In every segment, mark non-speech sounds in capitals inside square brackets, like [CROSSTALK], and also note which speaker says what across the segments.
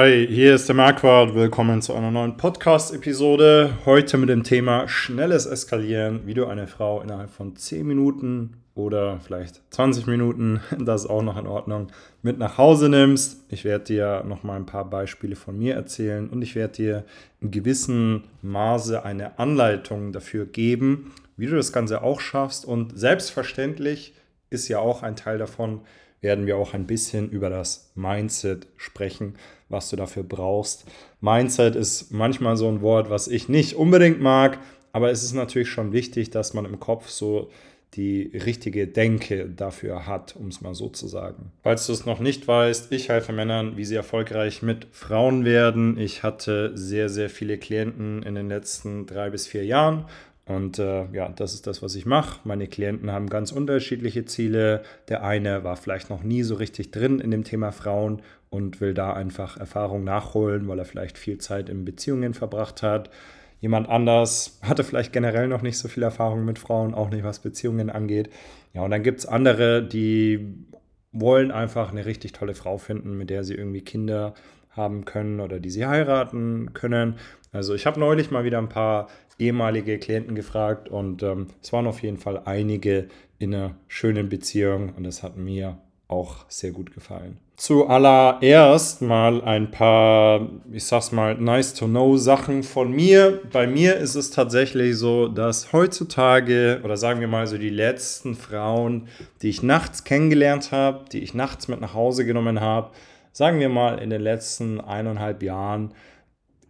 Speaker 1: Hi, hier ist der Marquardt. Willkommen zu einer neuen Podcast-Episode. Heute mit dem Thema schnelles Eskalieren, wie du eine Frau innerhalb von 10 Minuten oder vielleicht 20 Minuten, [LAUGHS] das ist auch noch in Ordnung, mit nach Hause nimmst. Ich werde dir noch mal ein paar Beispiele von mir erzählen und ich werde dir in gewissem Maße eine Anleitung dafür geben, wie du das Ganze auch schaffst. Und selbstverständlich ist ja auch ein Teil davon, werden wir auch ein bisschen über das Mindset sprechen, was du dafür brauchst. Mindset ist manchmal so ein Wort, was ich nicht unbedingt mag, aber es ist natürlich schon wichtig, dass man im Kopf so die richtige Denke dafür hat, um es mal so zu sagen. Falls du es noch nicht weißt, ich helfe Männern, wie sie erfolgreich mit Frauen werden. Ich hatte sehr, sehr viele Klienten in den letzten drei bis vier Jahren und äh, ja, das ist das, was ich mache. Meine Klienten haben ganz unterschiedliche Ziele. Der eine war vielleicht noch nie so richtig drin in dem Thema Frauen und will da einfach Erfahrung nachholen, weil er vielleicht viel Zeit in Beziehungen verbracht hat. Jemand anders hatte vielleicht generell noch nicht so viel Erfahrung mit Frauen, auch nicht was Beziehungen angeht. Ja, und dann gibt es andere, die wollen einfach eine richtig tolle Frau finden, mit der sie irgendwie Kinder haben können oder die sie heiraten können. Also ich habe neulich mal wieder ein paar ehemalige Klienten gefragt und ähm, es waren auf jeden Fall einige in einer schönen Beziehung und das hat mir auch sehr gut gefallen. Zuallererst mal ein paar, ich sag's mal, nice to know Sachen von mir. Bei mir ist es tatsächlich so, dass heutzutage, oder sagen wir mal so die letzten Frauen, die ich nachts kennengelernt habe, die ich nachts mit nach Hause genommen habe, sagen wir mal in den letzten eineinhalb Jahren,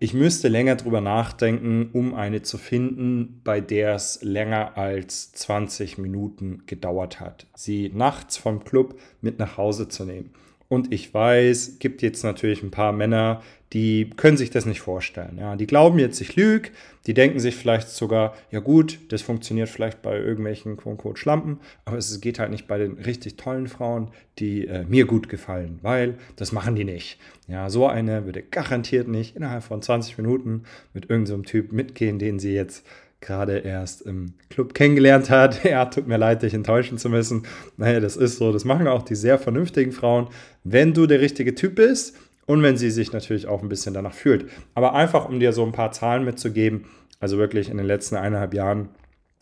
Speaker 1: ich müsste länger drüber nachdenken, um eine zu finden, bei der es länger als 20 Minuten gedauert hat, sie nachts vom Club mit nach Hause zu nehmen. Und ich weiß, gibt jetzt natürlich ein paar Männer, die können sich das nicht vorstellen. Ja, die glauben jetzt, ich lüge, die denken sich vielleicht sogar, ja gut, das funktioniert vielleicht bei irgendwelchen quote Schlampen, aber es geht halt nicht bei den richtig tollen Frauen, die äh, mir gut gefallen, weil das machen die nicht. Ja, so eine würde garantiert nicht innerhalb von 20 Minuten mit irgendeinem so Typ mitgehen, den sie jetzt gerade erst im Club kennengelernt hat. [LAUGHS] Ja, tut mir leid, dich enttäuschen zu müssen. Naja, das ist so. Das machen auch die sehr vernünftigen Frauen, wenn du der richtige Typ bist und wenn sie sich natürlich auch ein bisschen danach fühlt. Aber einfach, um dir so ein paar Zahlen mitzugeben, also wirklich in den letzten eineinhalb Jahren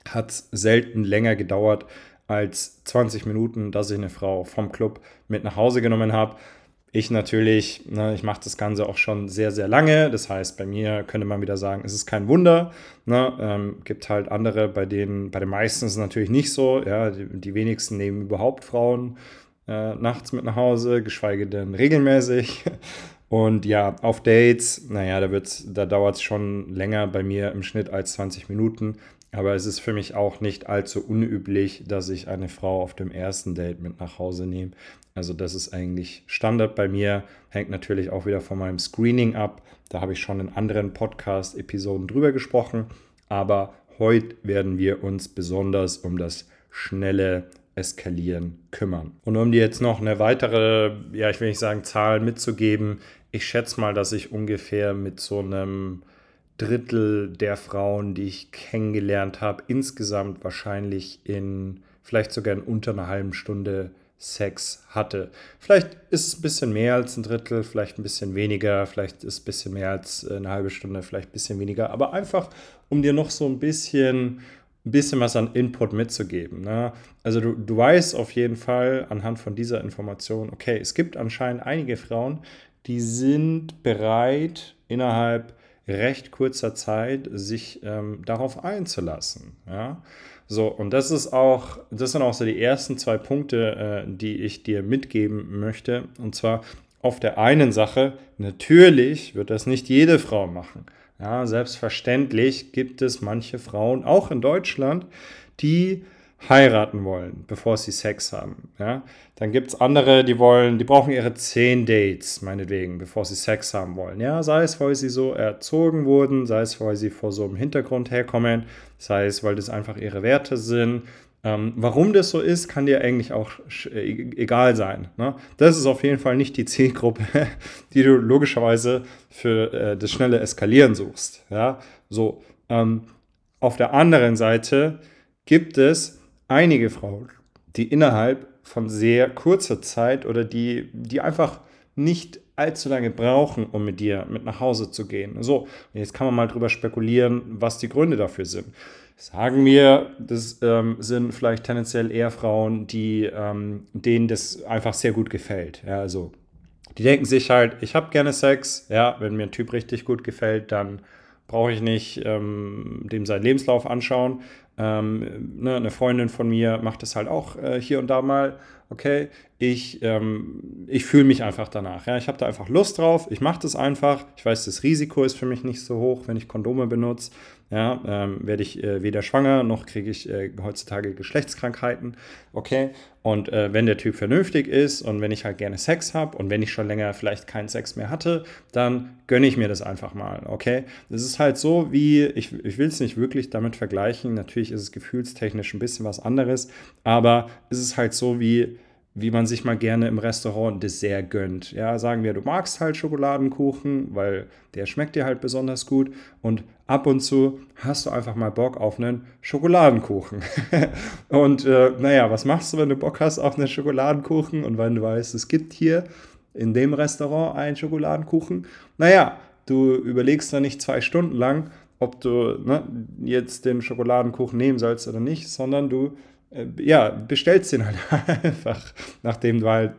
Speaker 1: hat es selten länger gedauert als 20 Minuten, dass ich eine Frau vom Club mit nach Hause genommen habe. Ich natürlich, ne, ich mache das Ganze auch schon sehr, sehr lange. Das heißt, bei mir könnte man wieder sagen, es ist kein Wunder. Ne? Ähm, gibt halt andere, bei denen, bei den meisten ist es natürlich nicht so. Ja, die, die wenigsten nehmen überhaupt Frauen äh, nachts mit nach Hause, geschweige denn regelmäßig. [LAUGHS] Und ja, auf Dates, naja, da, da dauert es schon länger bei mir im Schnitt als 20 Minuten. Aber es ist für mich auch nicht allzu unüblich, dass ich eine Frau auf dem ersten Date mit nach Hause nehme. Also das ist eigentlich Standard bei mir, hängt natürlich auch wieder von meinem Screening ab. Da habe ich schon in anderen Podcast-Episoden drüber gesprochen. Aber heute werden wir uns besonders um das schnelle Eskalieren kümmern. Und um dir jetzt noch eine weitere, ja, ich will nicht sagen Zahl mitzugeben, ich schätze mal, dass ich ungefähr mit so einem Drittel der Frauen, die ich kennengelernt habe, insgesamt wahrscheinlich in vielleicht sogar in unter einer halben Stunde Sex hatte. Vielleicht ist es ein bisschen mehr als ein Drittel, vielleicht ein bisschen weniger, vielleicht ist es ein bisschen mehr als eine halbe Stunde, vielleicht ein bisschen weniger, aber einfach, um dir noch so ein bisschen, ein bisschen was an Input mitzugeben. Ne? Also du, du weißt auf jeden Fall anhand von dieser Information, okay, es gibt anscheinend einige Frauen, die sind bereit, innerhalb recht kurzer Zeit sich ähm, darauf einzulassen. Ja? So, und das ist auch, das sind auch so die ersten zwei Punkte, äh, die ich dir mitgeben möchte. Und zwar auf der einen Sache, natürlich wird das nicht jede Frau machen. Ja, selbstverständlich gibt es manche Frauen, auch in Deutschland, die heiraten wollen, bevor sie Sex haben. Ja? Dann gibt es andere, die wollen, die brauchen ihre zehn Dates, meinetwegen, bevor sie Sex haben wollen. Ja, sei es, weil sie so erzogen wurden, sei es, weil sie vor so einem Hintergrund herkommen, sei es, weil das einfach ihre Werte sind. Ähm, warum das so ist, kann dir eigentlich auch äh, e-, egal sein. Ne? Das ist auf jeden Fall nicht die Zielgruppe, [LAUGHS] die du logischerweise für äh, das schnelle Eskalieren suchst. Ja, so. Ähm, auf der anderen Seite gibt es einige Frauen, die innerhalb von sehr kurzer Zeit oder die, die einfach nicht allzu lange brauchen, um mit dir mit nach Hause zu gehen. So, jetzt kann man mal drüber spekulieren, was die Gründe dafür sind. Sagen wir, das ähm, sind vielleicht tendenziell eher Frauen, die, ähm, denen das einfach sehr gut gefällt. Ja, also die denken sich halt, ich habe gerne Sex, ja, wenn mir ein Typ richtig gut gefällt, dann brauche ich nicht ähm, dem seinen Lebenslauf anschauen. Ähm, ne, eine Freundin von mir macht das halt auch äh, hier und da mal. Okay, ich, ähm, ich fühle mich einfach danach. Ja? Ich habe da einfach Lust drauf. Ich mache das einfach. Ich weiß, das Risiko ist für mich nicht so hoch, wenn ich Kondome benutze. Ja, ähm, werde ich äh, weder schwanger noch kriege ich äh, heutzutage Geschlechtskrankheiten. Okay. Und äh, wenn der Typ vernünftig ist und wenn ich halt gerne Sex habe und wenn ich schon länger vielleicht keinen Sex mehr hatte, dann gönne ich mir das einfach mal. Okay. Das ist halt so wie, ich, ich will es nicht wirklich damit vergleichen. Natürlich ist es gefühlstechnisch ein bisschen was anderes, aber es ist halt so wie, wie man sich mal gerne im Restaurant Dessert gönnt. Ja, sagen wir, du magst halt Schokoladenkuchen, weil der schmeckt dir halt besonders gut und ab und zu hast du einfach mal Bock auf einen Schokoladenkuchen. [LAUGHS] und äh, naja, was machst du, wenn du Bock hast auf einen Schokoladenkuchen und wenn du weißt, es gibt hier in dem Restaurant einen Schokoladenkuchen? Naja, du überlegst da nicht zwei Stunden lang, ob du ne, jetzt den Schokoladenkuchen nehmen sollst oder nicht, sondern du ja, bestellst den halt [LAUGHS] einfach, nachdem du halt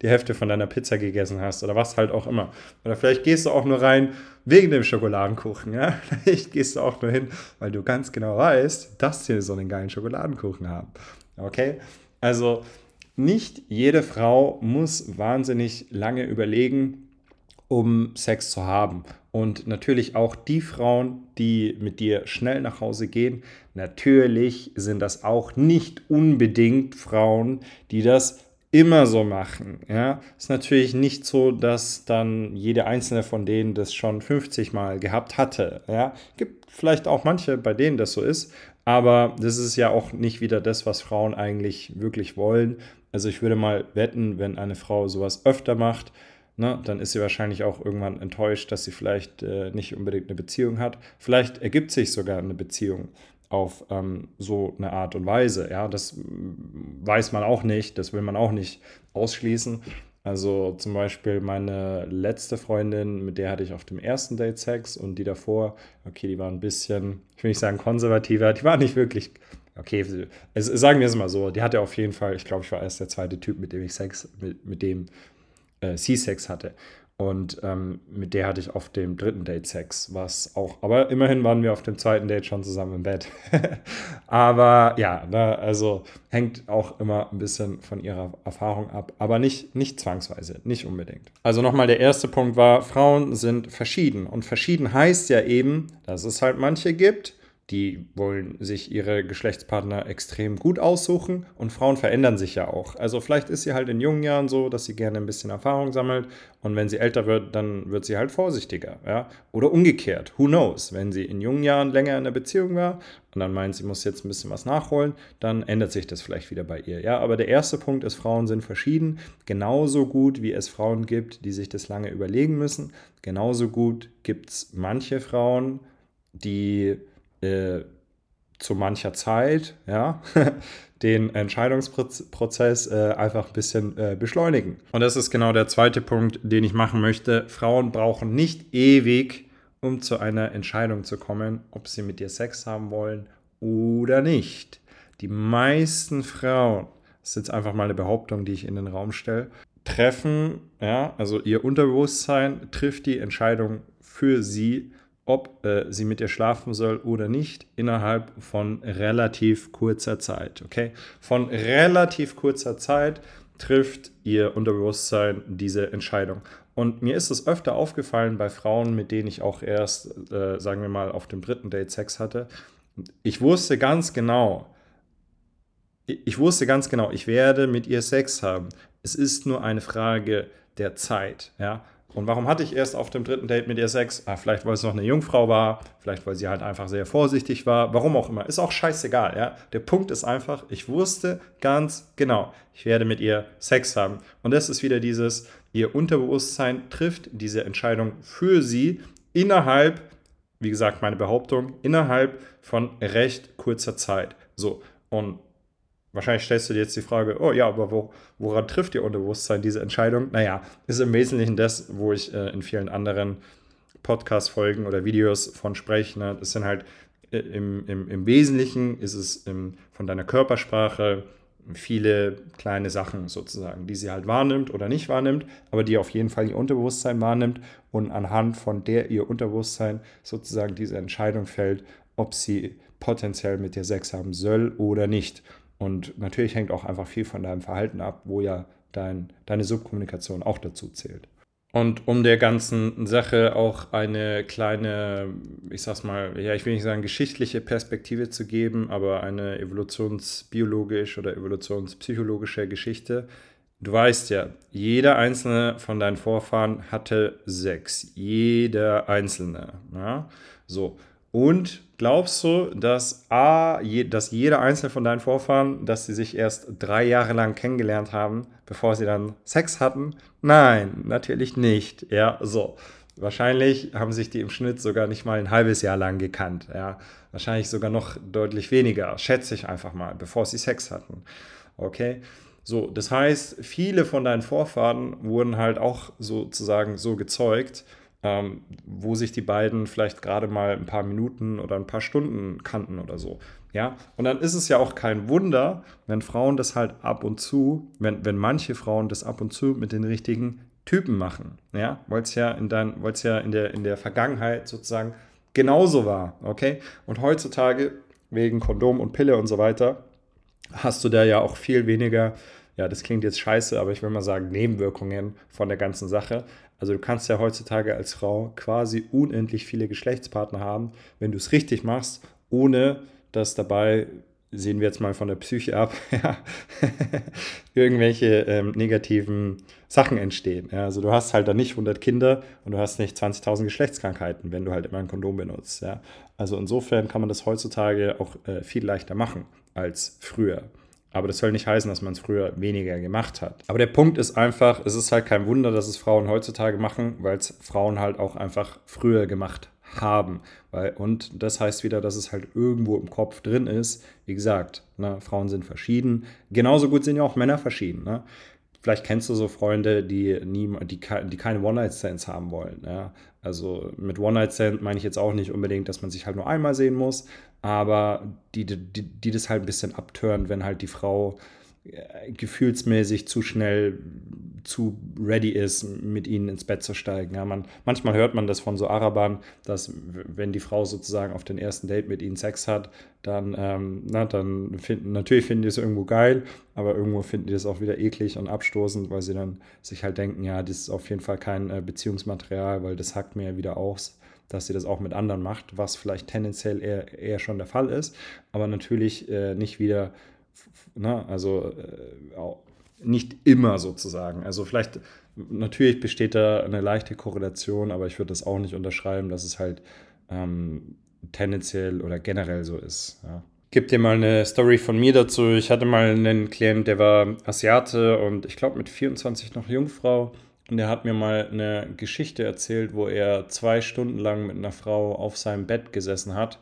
Speaker 1: die Hälfte von deiner Pizza gegessen hast oder was halt auch immer. Oder vielleicht gehst du auch nur rein wegen dem Schokoladenkuchen, ja. [LAUGHS] Vielleicht gehst du auch nur hin, weil du ganz genau weißt, dass sie so einen geilen Schokoladenkuchen haben. Okay? Also nicht jede Frau muss wahnsinnig lange überlegen, um Sex zu haben. Und natürlich auch die Frauen, die mit dir schnell nach Hause gehen, natürlich sind das auch nicht unbedingt Frauen, die das immer so machen. Ja, ist natürlich nicht so, dass dann jede einzelne von denen das schon 50 Mal gehabt hatte. Ja, gibt vielleicht auch manche, bei denen das so ist, aber das ist ja auch nicht wieder das, was Frauen eigentlich wirklich wollen. Also ich würde mal wetten, wenn eine Frau sowas öfter macht, ne, dann ist sie wahrscheinlich auch irgendwann enttäuscht, dass sie vielleicht äh, nicht unbedingt eine Beziehung hat. Vielleicht ergibt sich sogar eine Beziehung auf ähm, so eine Art und Weise. Ja, das weiß man auch nicht, das will man auch nicht ausschließen. Also zum Beispiel meine letzte Freundin, mit der hatte ich auf dem ersten Date Sex und die davor, okay, die war ein bisschen, ich will nicht sagen konservativer, die war nicht wirklich, okay, sagen wir es mal so, die hatte auf jeden Fall, ich glaube, ich war erst der zweite Typ, mit dem ich Sex, mit, mit dem äh, C-Sex hatte. Und ähm, mit der hatte ich auf dem dritten Date Sex, was auch, aber immerhin waren wir auf dem zweiten Date schon zusammen im Bett. [LAUGHS] aber ja, ne, also hängt auch immer ein bisschen von ihrer Erfahrung ab, aber nicht, nicht zwangsweise, nicht unbedingt. Also nochmal der erste Punkt war, Frauen sind verschieden. Und verschieden heißt ja eben, dass es halt manche gibt, die wollen sich ihre Geschlechtspartner extrem gut aussuchen und Frauen verändern sich ja auch. Also vielleicht ist sie halt in jungen Jahren so, dass sie gerne ein bisschen Erfahrung sammelt und wenn sie älter wird, dann wird sie halt vorsichtiger, ja? Oder umgekehrt, who knows, wenn sie in jungen Jahren länger in einer Beziehung war und dann meint, sie muss jetzt ein bisschen was nachholen, dann ändert sich das vielleicht wieder bei ihr, ja? Aber der erste Punkt ist, Frauen sind verschieden, genauso gut wie es Frauen gibt, die sich das lange überlegen müssen, genauso gut gibt es manche Frauen, die äh, zu mancher Zeit, ja, [LAUGHS] den Entscheidungsprozess äh, einfach ein bisschen äh, beschleunigen. Und das ist genau der zweite Punkt, den ich machen möchte. Frauen brauchen nicht ewig, um zu einer Entscheidung zu kommen, ob sie mit dir Sex haben wollen oder nicht. Die meisten Frauen, das ist jetzt einfach mal eine Behauptung, die ich in den Raum stelle, treffen, ja, also ihr Unterbewusstsein trifft die Entscheidung für sie ob äh, sie mit ihr schlafen soll oder nicht, innerhalb von relativ kurzer Zeit. Okay? Von relativ kurzer Zeit trifft ihr Unterbewusstsein diese Entscheidung. Und mir ist es öfter aufgefallen bei Frauen, mit denen ich auch erst, äh, sagen wir mal, auf dem dritten Date Sex hatte. Ich wusste ganz genau, ich wusste ganz genau, ich werde mit ihr Sex haben. Es ist nur eine Frage der Zeit. Ja? Und warum hatte ich erst auf dem dritten Date mit ihr Sex? Ah, vielleicht, weil es noch eine Jungfrau war, vielleicht, weil sie halt einfach sehr vorsichtig war, warum auch immer. Ist auch scheißegal, ja. Der Punkt ist einfach, ich wusste ganz genau, ich werde mit ihr Sex haben. Und das ist wieder dieses, ihr Unterbewusstsein trifft diese Entscheidung für sie innerhalb, wie gesagt, meine Behauptung, innerhalb von recht kurzer Zeit. So, und wahrscheinlich stellst du dir jetzt die Frage, oh ja, aber wo, woran trifft ihr Unterbewusstsein diese Entscheidung? Naja, ist im Wesentlichen das, wo ich äh, in vielen anderen Podcast-Folgen oder Videos von spreche. Ne? Das sind halt äh, im, im, im Wesentlichen ist es im, von deiner Körpersprache viele kleine Sachen sozusagen, die sie halt wahrnimmt oder nicht wahrnimmt, aber die auf jeden Fall ihr Unterbewusstsein wahrnimmt und anhand von der ihr Unterbewusstsein sozusagen diese Entscheidung fällt, ob sie potenziell mit dir Sex haben soll oder nicht. Und natürlich hängt auch einfach viel von deinem Verhalten ab, wo ja dein, deine Subkommunikation auch dazu zählt. Und um der ganzen Sache auch eine kleine, ich sag's mal, ja, ich will nicht sagen geschichtliche Perspektive zu geben, aber eine evolutionsbiologisch oder evolutionspsychologische Geschichte. Du weißt ja, jeder einzelne von deinen Vorfahren hatte Sex. Jeder einzelne. Ja? So. Und glaubst du, dass A, je, dass jeder einzelne von deinen Vorfahren, dass sie sich erst drei Jahre lang kennengelernt haben, bevor sie dann Sex hatten? Nein, natürlich nicht. Ja, so. Wahrscheinlich haben sich die im Schnitt sogar nicht mal ein halbes Jahr lang gekannt. Ja, wahrscheinlich sogar noch deutlich weniger, schätze ich einfach mal, bevor sie Sex hatten. Okay? So, das heißt, viele von deinen Vorfahren wurden halt auch sozusagen so gezeugt, ähm, wo sich die beiden vielleicht gerade mal ein paar Minuten oder ein paar Stunden kannten oder so. Ja, und dann ist es ja auch kein Wunder, wenn Frauen das halt ab und zu, wenn, wenn manche Frauen das ab und zu mit den richtigen Typen machen. Ja, weil es ja in dein, ja in der, in der Vergangenheit sozusagen genauso war. Okay? Und heutzutage, wegen Kondom und Pille und so weiter, hast du da ja auch viel weniger, ja, das klingt jetzt scheiße, aber ich will mal sagen, Nebenwirkungen von der ganzen Sache. Also du kannst ja heutzutage als Frau quasi unendlich viele Geschlechtspartner haben, wenn du es richtig machst, ohne dass dabei, sehen wir jetzt mal von der Psyche ab, [LAUGHS] irgendwelche ähm, negativen Sachen entstehen. Ja, also du hast halt dann nicht 100 Kinder und du hast nicht 20.000 Geschlechtskrankheiten, wenn du halt immer ein Kondom benutzt. Ja. Also insofern kann man das heutzutage auch äh, viel leichter machen als früher. Aber das soll nicht heißen, dass man es früher weniger gemacht hat. Aber der Punkt ist einfach, es ist halt kein Wunder, dass es Frauen heutzutage machen, weil es Frauen halt auch einfach früher gemacht haben. Weil, und das heißt wieder, dass es halt irgendwo im Kopf drin ist. Wie gesagt, ne, Frauen sind verschieden. Genauso gut sind ja auch Männer verschieden. Ne? Vielleicht kennst du so Freunde, die, nie, die, die keine One-Night-Stands haben wollen. Ja? Also mit One-Night-Stand meine ich jetzt auch nicht unbedingt, dass man sich halt nur einmal sehen muss, aber die, die, die das halt ein bisschen abtören, wenn halt die Frau äh, gefühlsmäßig zu schnell zu ready ist, mit ihnen ins Bett zu steigen. Ja, man, manchmal hört man das von so Arabern, dass wenn die Frau sozusagen auf den ersten Date mit ihnen Sex hat, dann, ähm, na, dann finden, natürlich finden die es irgendwo geil, aber irgendwo finden die es auch wieder eklig und abstoßend, weil sie dann sich halt denken, ja, das ist auf jeden Fall kein äh, Beziehungsmaterial, weil das hackt mir ja wieder aus dass sie das auch mit anderen macht, was vielleicht tendenziell eher, eher schon der Fall ist, aber natürlich äh, nicht wieder, ne, also äh, nicht immer sozusagen. Also vielleicht, natürlich besteht da eine leichte Korrelation, aber ich würde das auch nicht unterschreiben, dass es halt ähm, tendenziell oder generell so ist. Ja. Gib dir mal eine Story von mir dazu. Ich hatte mal einen Klient, der war Asiate und ich glaube mit 24 noch Jungfrau. Und der hat mir mal eine Geschichte erzählt, wo er zwei Stunden lang mit einer Frau auf seinem Bett gesessen hat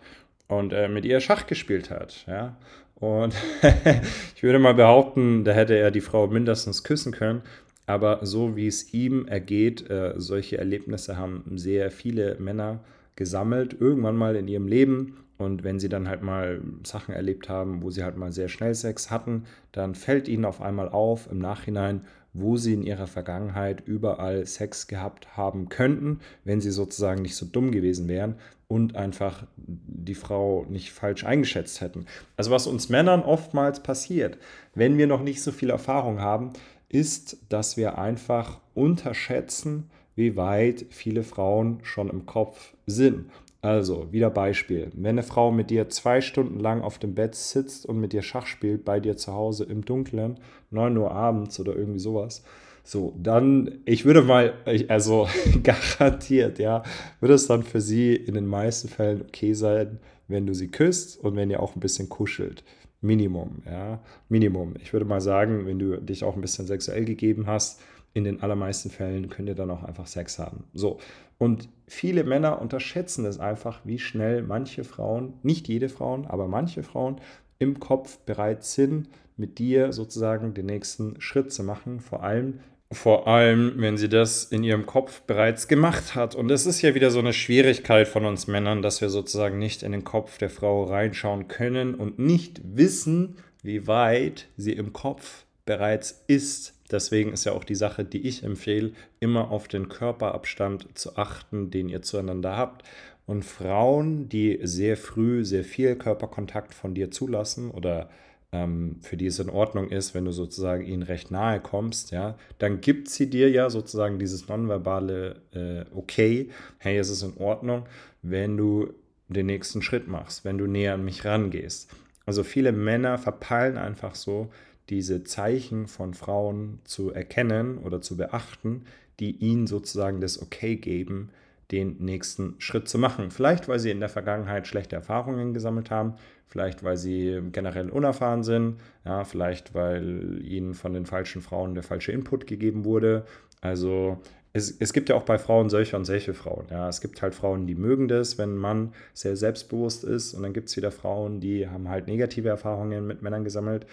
Speaker 1: und äh, mit ihr Schach gespielt hat. Ja? Und [LAUGHS] ich würde mal behaupten, da hätte er die Frau mindestens küssen können. Aber so wie es ihm ergeht, äh, solche Erlebnisse haben sehr viele Männer gesammelt, irgendwann mal in ihrem Leben. Und wenn sie dann halt mal Sachen erlebt haben, wo sie halt mal sehr schnell Sex hatten, dann fällt ihnen auf einmal auf im Nachhinein, wo sie in ihrer Vergangenheit überall Sex gehabt haben könnten, wenn sie sozusagen nicht so dumm gewesen wären und einfach die Frau nicht falsch eingeschätzt hätten. Also was uns Männern oftmals passiert, wenn wir noch nicht so viel Erfahrung haben, ist, dass wir einfach unterschätzen, wie weit viele Frauen schon im Kopf sind. Also, wieder Beispiel. Wenn eine Frau mit dir zwei Stunden lang auf dem Bett sitzt und mit dir Schach spielt, bei dir zu Hause im Dunkeln, 9 Uhr abends oder irgendwie sowas, so, dann, ich würde mal, also [LAUGHS] garantiert, ja, würde es dann für sie in den meisten Fällen okay sein, wenn du sie küsst und wenn ihr auch ein bisschen kuschelt. Minimum, ja, Minimum. Ich würde mal sagen, wenn du dich auch ein bisschen sexuell gegeben hast, in den allermeisten Fällen könnt ihr dann auch einfach Sex haben. So. Und viele Männer unterschätzen es einfach, wie schnell manche Frauen, nicht jede Frauen, aber manche Frauen im Kopf bereit sind, mit dir sozusagen den nächsten Schritt zu machen. Vor allem, vor allem, wenn sie das in ihrem Kopf bereits gemacht hat. Und das ist ja wieder so eine Schwierigkeit von uns Männern, dass wir sozusagen nicht in den Kopf der Frau reinschauen können und nicht wissen, wie weit sie im Kopf bereits ist. Deswegen ist ja auch die Sache, die ich empfehle, immer auf den Körperabstand zu achten, den ihr zueinander habt. Und Frauen, die sehr früh sehr viel Körperkontakt von dir zulassen oder ähm, für die es in Ordnung ist, wenn du sozusagen ihnen recht nahe kommst, ja, dann gibt sie dir ja sozusagen dieses nonverbale äh, Okay, hey, es ist in Ordnung, wenn du den nächsten Schritt machst, wenn du näher an mich rangehst. Also viele Männer verpeilen einfach so, diese Zeichen von Frauen zu erkennen oder zu beachten, die ihnen sozusagen das Okay geben, den nächsten Schritt zu machen. Vielleicht, weil sie in der Vergangenheit schlechte Erfahrungen gesammelt haben, vielleicht, weil sie generell unerfahren sind, ja, vielleicht, weil ihnen von den falschen Frauen der falsche Input gegeben wurde. Also es, es gibt ja auch bei Frauen solche und solche Frauen. Ja. Es gibt halt Frauen, die mögen das, wenn ein Mann sehr selbstbewusst ist. Und dann gibt es wieder Frauen, die haben halt negative Erfahrungen mit Männern gesammelt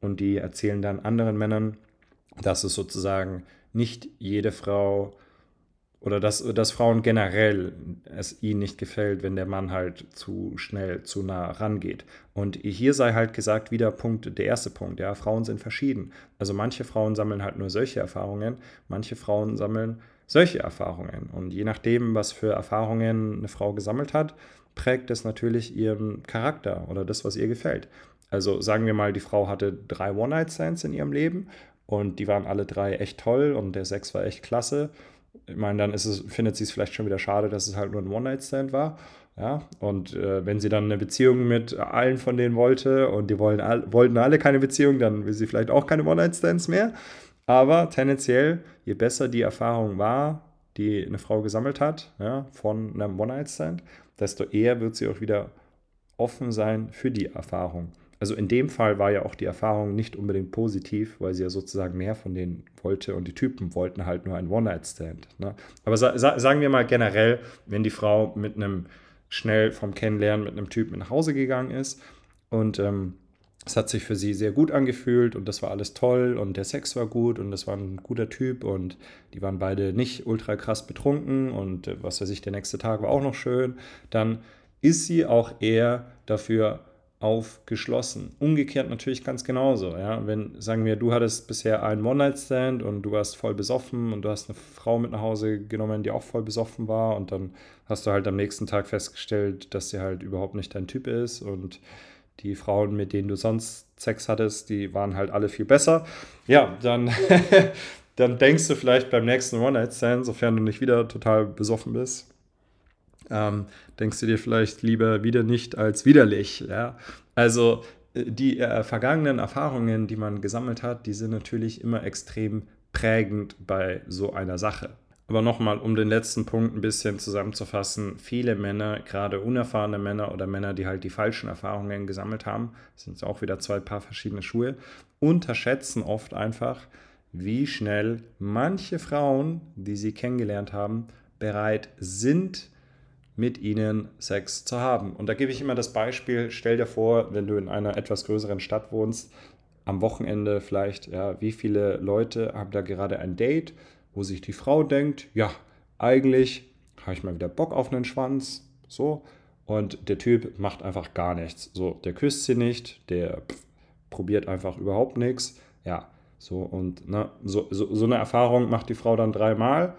Speaker 1: und die erzählen dann anderen Männern, dass es sozusagen nicht jede Frau oder dass, dass Frauen generell es ihnen nicht gefällt, wenn der Mann halt zu schnell, zu nah rangeht. Und hier sei halt gesagt, wieder Punkt, der erste Punkt, ja, Frauen sind verschieden. Also manche Frauen sammeln halt nur solche Erfahrungen, manche Frauen sammeln solche Erfahrungen. Und je nachdem, was für Erfahrungen eine Frau gesammelt hat, prägt es natürlich ihren Charakter oder das, was ihr gefällt. Also sagen wir mal, die Frau hatte drei One-Night-Stands in ihrem Leben und die waren alle drei echt toll und der Sex war echt klasse ich meine, dann ist es, findet sie es vielleicht schon wieder schade, dass es halt nur ein One-Night-Stand war. Ja, und äh, wenn sie dann eine Beziehung mit allen von denen wollte und die wollen all, wollten alle keine Beziehung, dann will sie vielleicht auch keine One-Night-Stands mehr. Aber tendenziell, je besser die Erfahrung war, die eine Frau gesammelt hat, ja, von einem One-Night-Stand, desto eher wird sie auch wieder offen sein für die Erfahrung. Also in dem Fall war ja auch die Erfahrung nicht unbedingt positiv, weil sie ja sozusagen mehr von denen wollte und die Typen wollten halt nur einen One-Night-Stand. Ne? Aber sa sagen wir mal generell, wenn die Frau mit einem schnell vom Kennenlernen mit einem Typen nach Hause gegangen ist und ähm, es hat sich für sie sehr gut angefühlt und das war alles toll und der Sex war gut und das war ein guter Typ und die waren beide nicht ultra krass betrunken und äh, was weiß ich, der nächste Tag war auch noch schön, dann ist sie auch eher dafür aufgeschlossen. Umgekehrt natürlich ganz genauso. Ja? Wenn, sagen wir, du hattest bisher einen One-Night-Stand und du warst voll besoffen und du hast eine Frau mit nach Hause genommen, die auch voll besoffen war und dann hast du halt am nächsten Tag festgestellt, dass sie halt überhaupt nicht dein Typ ist und die Frauen, mit denen du sonst Sex hattest, die waren halt alle viel besser. Ja, dann, [LAUGHS] dann denkst du vielleicht beim nächsten One-Night-Stand, sofern du nicht wieder total besoffen bist, ähm, denkst du dir vielleicht lieber wieder nicht als widerlich. Ja? Also äh, die äh, vergangenen Erfahrungen, die man gesammelt hat, die sind natürlich immer extrem prägend bei so einer Sache. Aber nochmal, um den letzten Punkt ein bisschen zusammenzufassen, viele Männer, gerade unerfahrene Männer oder Männer, die halt die falschen Erfahrungen gesammelt haben, sind auch wieder zwei Paar verschiedene Schuhe, unterschätzen oft einfach, wie schnell manche Frauen, die sie kennengelernt haben, bereit sind, mit ihnen Sex zu haben. Und da gebe ich immer das Beispiel, stell dir vor, wenn du in einer etwas größeren Stadt wohnst, am Wochenende vielleicht, ja, wie viele Leute haben da gerade ein Date, wo sich die Frau denkt, ja, eigentlich habe ich mal wieder Bock auf einen Schwanz, so, und der Typ macht einfach gar nichts. So, der küsst sie nicht, der pff, probiert einfach überhaupt nichts, ja, so, und ne, so, so, so eine Erfahrung macht die Frau dann dreimal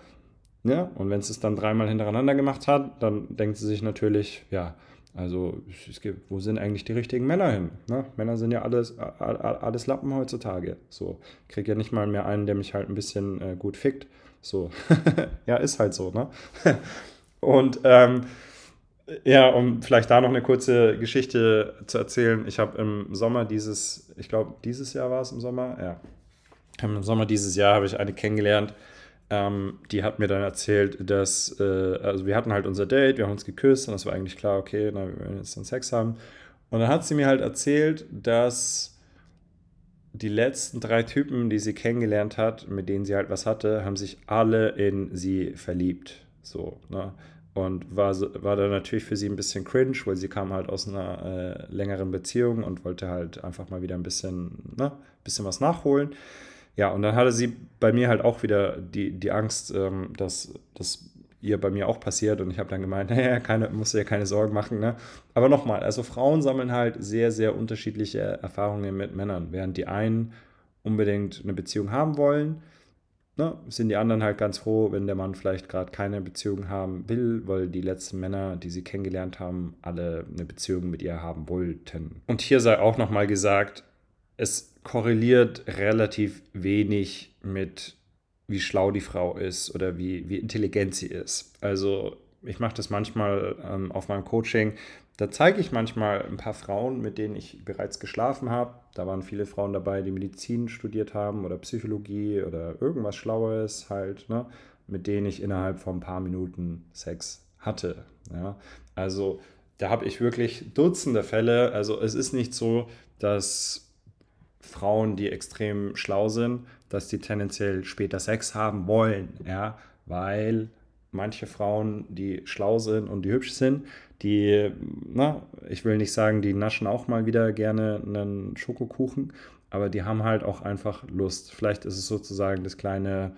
Speaker 1: ja, und wenn sie es dann dreimal hintereinander gemacht hat, dann denkt sie sich natürlich, ja, also gibt, wo sind eigentlich die richtigen Männer hin? Ne? Männer sind ja alles, alles Lappen heutzutage. So, ich kriege ja nicht mal mehr einen, der mich halt ein bisschen äh, gut fickt. So, [LAUGHS] ja, ist halt so, ne? [LAUGHS] und ähm, ja, um vielleicht da noch eine kurze Geschichte zu erzählen. Ich habe im Sommer dieses, ich glaube, dieses Jahr war es im Sommer, ja. Im Sommer dieses Jahr habe ich eine kennengelernt, ähm, die hat mir dann erzählt, dass, äh, also wir hatten halt unser Date, wir haben uns geküsst und es war eigentlich klar, okay, na, wir werden jetzt dann Sex haben. Und dann hat sie mir halt erzählt, dass die letzten drei Typen, die sie kennengelernt hat, mit denen sie halt was hatte, haben sich alle in sie verliebt. So, ne? und war, war dann natürlich für sie ein bisschen cringe, weil sie kam halt aus einer äh, längeren Beziehung und wollte halt einfach mal wieder ein bisschen, ne, bisschen was nachholen. Ja, und dann hatte sie bei mir halt auch wieder die, die Angst, ähm, dass das ihr bei mir auch passiert und ich habe dann gemeint, [LAUGHS] naja, keine, musst du ja keine Sorgen machen. Ne? Aber nochmal, also Frauen sammeln halt sehr, sehr unterschiedliche Erfahrungen mit Männern, während die einen unbedingt eine Beziehung haben wollen, ne, sind die anderen halt ganz froh, wenn der Mann vielleicht gerade keine Beziehung haben will, weil die letzten Männer, die sie kennengelernt haben, alle eine Beziehung mit ihr haben wollten. Und hier sei auch nochmal gesagt, es korreliert relativ wenig mit, wie schlau die Frau ist oder wie, wie intelligent sie ist. Also ich mache das manchmal ähm, auf meinem Coaching, da zeige ich manchmal ein paar Frauen, mit denen ich bereits geschlafen habe. Da waren viele Frauen dabei, die Medizin studiert haben oder Psychologie oder irgendwas Schlaues halt, ne, mit denen ich innerhalb von ein paar Minuten Sex hatte. Ja. Also da habe ich wirklich Dutzende Fälle. Also es ist nicht so, dass Frauen, die extrem schlau sind, dass die tendenziell später Sex haben wollen, ja, weil manche Frauen, die schlau sind und die hübsch sind, die, na, ich will nicht sagen, die naschen auch mal wieder gerne einen Schokokuchen, aber die haben halt auch einfach Lust. Vielleicht ist es sozusagen das kleine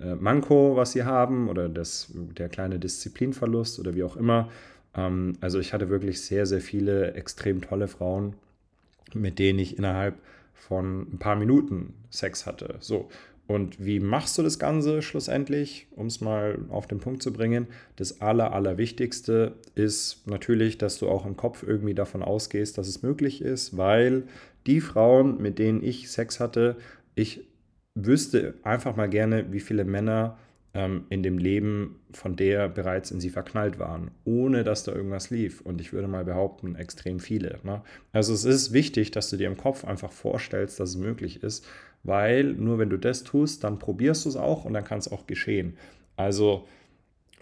Speaker 1: äh, Manko, was sie haben, oder das, der kleine Disziplinverlust oder wie auch immer. Ähm, also ich hatte wirklich sehr, sehr viele extrem tolle Frauen, mit denen ich innerhalb von ein paar Minuten Sex hatte. So. Und wie machst du das Ganze schlussendlich, um es mal auf den Punkt zu bringen? Das Aller, Allerwichtigste ist natürlich, dass du auch im Kopf irgendwie davon ausgehst, dass es möglich ist, weil die Frauen, mit denen ich Sex hatte, ich wüsste einfach mal gerne, wie viele Männer ähm, in dem Leben von der bereits in sie verknallt waren, ohne dass da irgendwas lief. Und ich würde mal behaupten, extrem viele. Ne? Also es ist wichtig, dass du dir im Kopf einfach vorstellst, dass es möglich ist weil nur wenn du das tust, dann probierst du es auch und dann kann es auch geschehen. Also,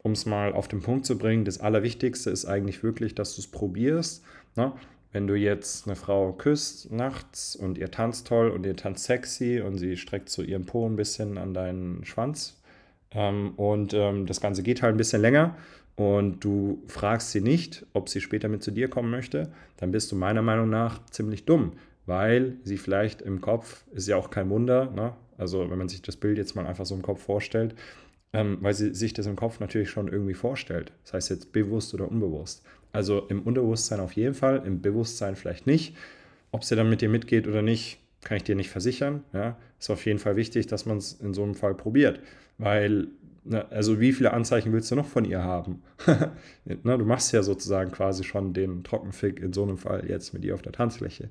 Speaker 1: um es mal auf den Punkt zu bringen, das Allerwichtigste ist eigentlich wirklich, dass du es probierst. Ne? Wenn du jetzt eine Frau küsst nachts und ihr tanzt toll und ihr tanzt sexy und sie streckt so ihren Po ein bisschen an deinen Schwanz ähm, und ähm, das Ganze geht halt ein bisschen länger und du fragst sie nicht, ob sie später mit zu dir kommen möchte, dann bist du meiner Meinung nach ziemlich dumm, weil sie vielleicht im Kopf, ist ja auch kein Wunder, ne? also wenn man sich das Bild jetzt mal einfach so im Kopf vorstellt, ähm, weil sie sich das im Kopf natürlich schon irgendwie vorstellt. Das heißt jetzt bewusst oder unbewusst. Also im Unterbewusstsein auf jeden Fall, im Bewusstsein vielleicht nicht. Ob sie dann mit dir mitgeht oder nicht, kann ich dir nicht versichern. Ja? Ist auf jeden Fall wichtig, dass man es in so einem Fall probiert, weil na, also wie viele Anzeichen willst du noch von ihr haben? [LAUGHS] na, du machst ja sozusagen quasi schon den Trockenfick in so einem Fall jetzt mit ihr auf der Tanzfläche.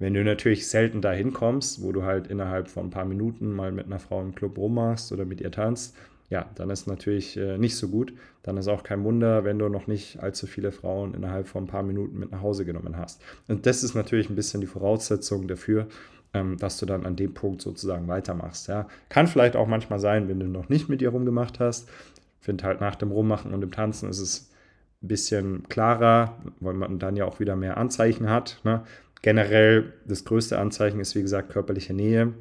Speaker 1: Wenn du natürlich selten dahin kommst, wo du halt innerhalb von ein paar Minuten mal mit einer Frau im Club rummachst oder mit ihr tanzt, ja, dann ist natürlich äh, nicht so gut. Dann ist auch kein Wunder, wenn du noch nicht allzu viele Frauen innerhalb von ein paar Minuten mit nach Hause genommen hast. Und das ist natürlich ein bisschen die Voraussetzung dafür, ähm, dass du dann an dem Punkt sozusagen weitermachst. Ja. Kann vielleicht auch manchmal sein, wenn du noch nicht mit ihr rumgemacht hast. Ich finde halt nach dem Rummachen und dem Tanzen ist es ein bisschen klarer, weil man dann ja auch wieder mehr Anzeichen hat. Ne? Generell das größte Anzeichen ist, wie gesagt, körperliche Nähe.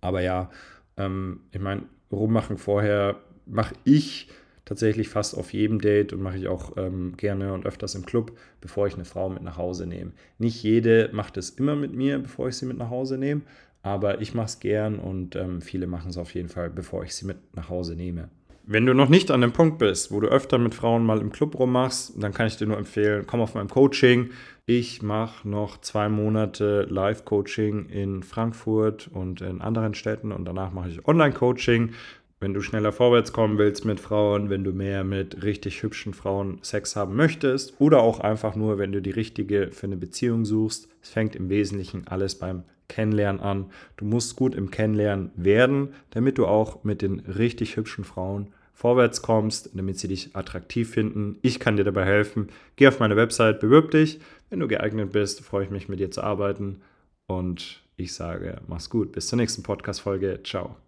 Speaker 1: Aber ja, ähm, ich meine, rummachen vorher mache ich tatsächlich fast auf jedem Date und mache ich auch ähm, gerne und öfters im Club, bevor ich eine Frau mit nach Hause nehme. Nicht jede macht es immer mit mir, bevor ich sie mit nach Hause nehme, aber ich mache es gern und ähm, viele machen es auf jeden Fall, bevor ich sie mit nach Hause nehme. Wenn du noch nicht an dem Punkt bist, wo du öfter mit Frauen mal im Club rummachst, dann kann ich dir nur empfehlen, komm auf mein Coaching. Ich mache noch zwei Monate Live-Coaching in Frankfurt und in anderen Städten und danach mache ich Online-Coaching wenn du schneller vorwärts kommen willst mit Frauen, wenn du mehr mit richtig hübschen Frauen Sex haben möchtest oder auch einfach nur, wenn du die richtige für eine Beziehung suchst. Es fängt im Wesentlichen alles beim Kennenlernen an. Du musst gut im Kennenlernen werden, damit du auch mit den richtig hübschen Frauen vorwärts kommst, damit sie dich attraktiv finden. Ich kann dir dabei helfen. Geh auf meine Website, bewirb dich. Wenn du geeignet bist, freue ich mich mit dir zu arbeiten. Und ich sage, mach's gut. Bis zur nächsten Podcast-Folge. Ciao.